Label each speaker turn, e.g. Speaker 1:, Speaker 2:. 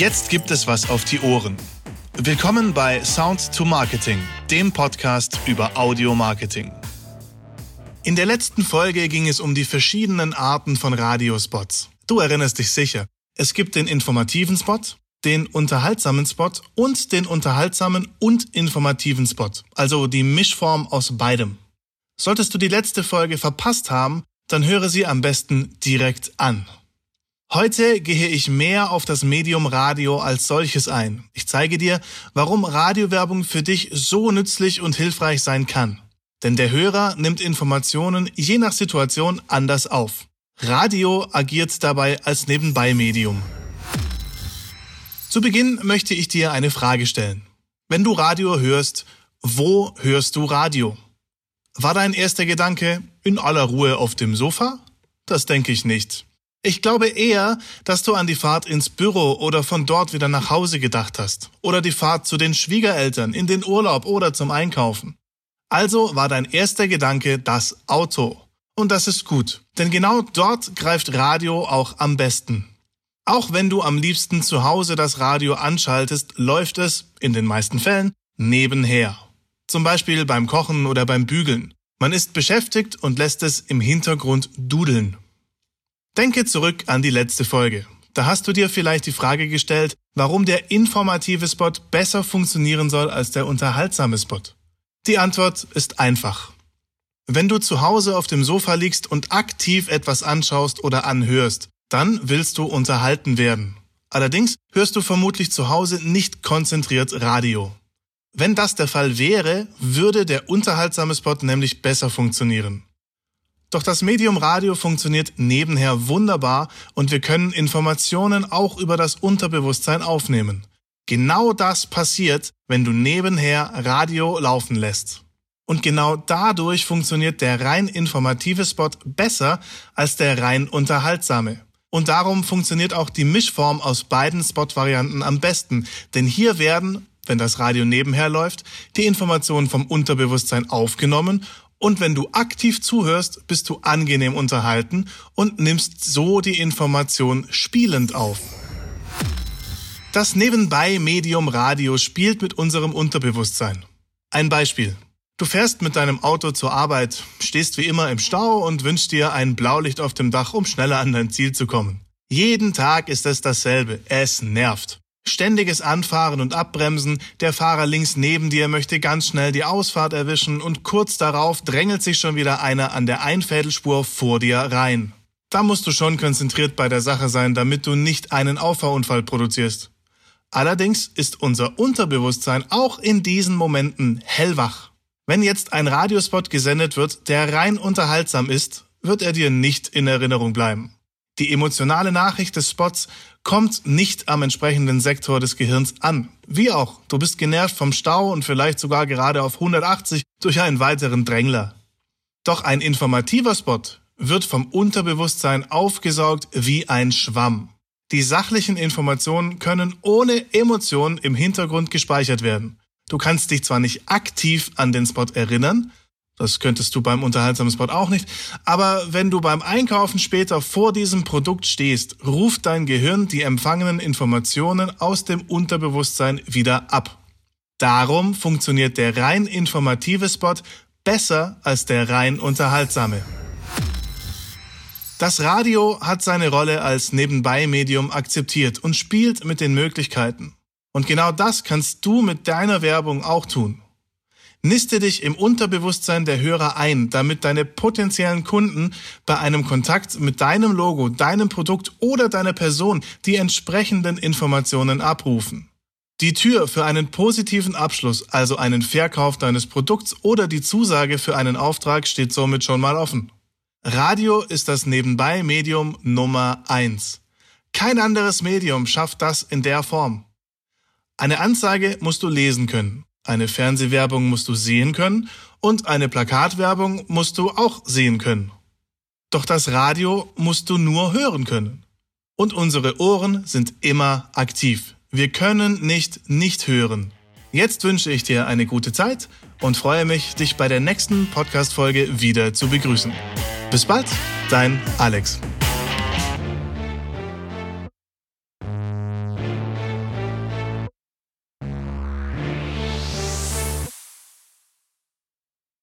Speaker 1: Jetzt gibt es was auf die Ohren. Willkommen bei Sound to Marketing, dem Podcast über Audio Marketing. In der letzten Folge ging es um die verschiedenen Arten von Radiospots. Du erinnerst dich sicher. Es gibt den informativen Spot, den unterhaltsamen Spot und den unterhaltsamen und informativen Spot, also die Mischform aus beidem. Solltest du die letzte Folge verpasst haben, dann höre sie am besten direkt an. Heute gehe ich mehr auf das Medium Radio als solches ein. Ich zeige dir, warum Radiowerbung für dich so nützlich und hilfreich sein kann. Denn der Hörer nimmt Informationen je nach Situation anders auf. Radio agiert dabei als Nebenbei-Medium. Zu Beginn möchte ich dir eine Frage stellen. Wenn du Radio hörst, wo hörst du Radio? War dein erster Gedanke in aller Ruhe auf dem Sofa? Das denke ich nicht. Ich glaube eher, dass du an die Fahrt ins Büro oder von dort wieder nach Hause gedacht hast. Oder die Fahrt zu den Schwiegereltern, in den Urlaub oder zum Einkaufen. Also war dein erster Gedanke das Auto. Und das ist gut, denn genau dort greift Radio auch am besten. Auch wenn du am liebsten zu Hause das Radio anschaltest, läuft es, in den meisten Fällen, nebenher. Zum Beispiel beim Kochen oder beim Bügeln. Man ist beschäftigt und lässt es im Hintergrund dudeln. Denke zurück an die letzte Folge. Da hast du dir vielleicht die Frage gestellt, warum der informative Spot besser funktionieren soll als der unterhaltsame Spot. Die Antwort ist einfach. Wenn du zu Hause auf dem Sofa liegst und aktiv etwas anschaust oder anhörst, dann willst du unterhalten werden. Allerdings hörst du vermutlich zu Hause nicht konzentriert Radio. Wenn das der Fall wäre, würde der unterhaltsame Spot nämlich besser funktionieren. Doch das Medium Radio funktioniert nebenher wunderbar und wir können Informationen auch über das Unterbewusstsein aufnehmen. Genau das passiert, wenn du nebenher Radio laufen lässt. Und genau dadurch funktioniert der rein informative Spot besser als der rein unterhaltsame. Und darum funktioniert auch die Mischform aus beiden Spot-Varianten am besten, denn hier werden, wenn das Radio nebenher läuft, die Informationen vom Unterbewusstsein aufgenommen und wenn du aktiv zuhörst, bist du angenehm unterhalten und nimmst so die Information spielend auf. Das Nebenbei-Medium Radio spielt mit unserem Unterbewusstsein. Ein Beispiel. Du fährst mit deinem Auto zur Arbeit, stehst wie immer im Stau und wünschst dir ein Blaulicht auf dem Dach, um schneller an dein Ziel zu kommen. Jeden Tag ist es dasselbe. Es nervt. Ständiges Anfahren und Abbremsen, der Fahrer links neben dir möchte ganz schnell die Ausfahrt erwischen und kurz darauf drängelt sich schon wieder einer an der Einfädelspur vor dir rein. Da musst du schon konzentriert bei der Sache sein, damit du nicht einen Auffahrunfall produzierst. Allerdings ist unser Unterbewusstsein auch in diesen Momenten hellwach. Wenn jetzt ein Radiospot gesendet wird, der rein unterhaltsam ist, wird er dir nicht in Erinnerung bleiben. Die emotionale Nachricht des Spots kommt nicht am entsprechenden Sektor des Gehirns an. Wie auch, du bist genervt vom Stau und vielleicht sogar gerade auf 180 durch einen weiteren Drängler. Doch ein informativer Spot wird vom Unterbewusstsein aufgesaugt wie ein Schwamm. Die sachlichen Informationen können ohne Emotionen im Hintergrund gespeichert werden. Du kannst dich zwar nicht aktiv an den Spot erinnern, das könntest du beim unterhaltsamen Spot auch nicht. Aber wenn du beim Einkaufen später vor diesem Produkt stehst, ruft dein Gehirn die empfangenen Informationen aus dem Unterbewusstsein wieder ab. Darum funktioniert der rein informative Spot besser als der rein unterhaltsame. Das Radio hat seine Rolle als Nebenbei-Medium akzeptiert und spielt mit den Möglichkeiten. Und genau das kannst du mit deiner Werbung auch tun. Niste dich im Unterbewusstsein der Hörer ein, damit deine potenziellen Kunden bei einem Kontakt mit deinem Logo, deinem Produkt oder deiner Person die entsprechenden Informationen abrufen. Die Tür für einen positiven Abschluss, also einen Verkauf deines Produkts oder die Zusage für einen Auftrag steht somit schon mal offen. Radio ist das Nebenbei-Medium Nummer eins. Kein anderes Medium schafft das in der Form. Eine Anzeige musst du lesen können, eine Fernsehwerbung musst du sehen können und eine Plakatwerbung musst du auch sehen können. Doch das Radio musst du nur hören können. Und unsere Ohren sind immer aktiv. Wir können nicht nicht hören. Jetzt wünsche ich dir eine gute Zeit und freue mich, dich bei der nächsten Podcast-Folge wieder zu begrüßen. Bis bald, dein Alex.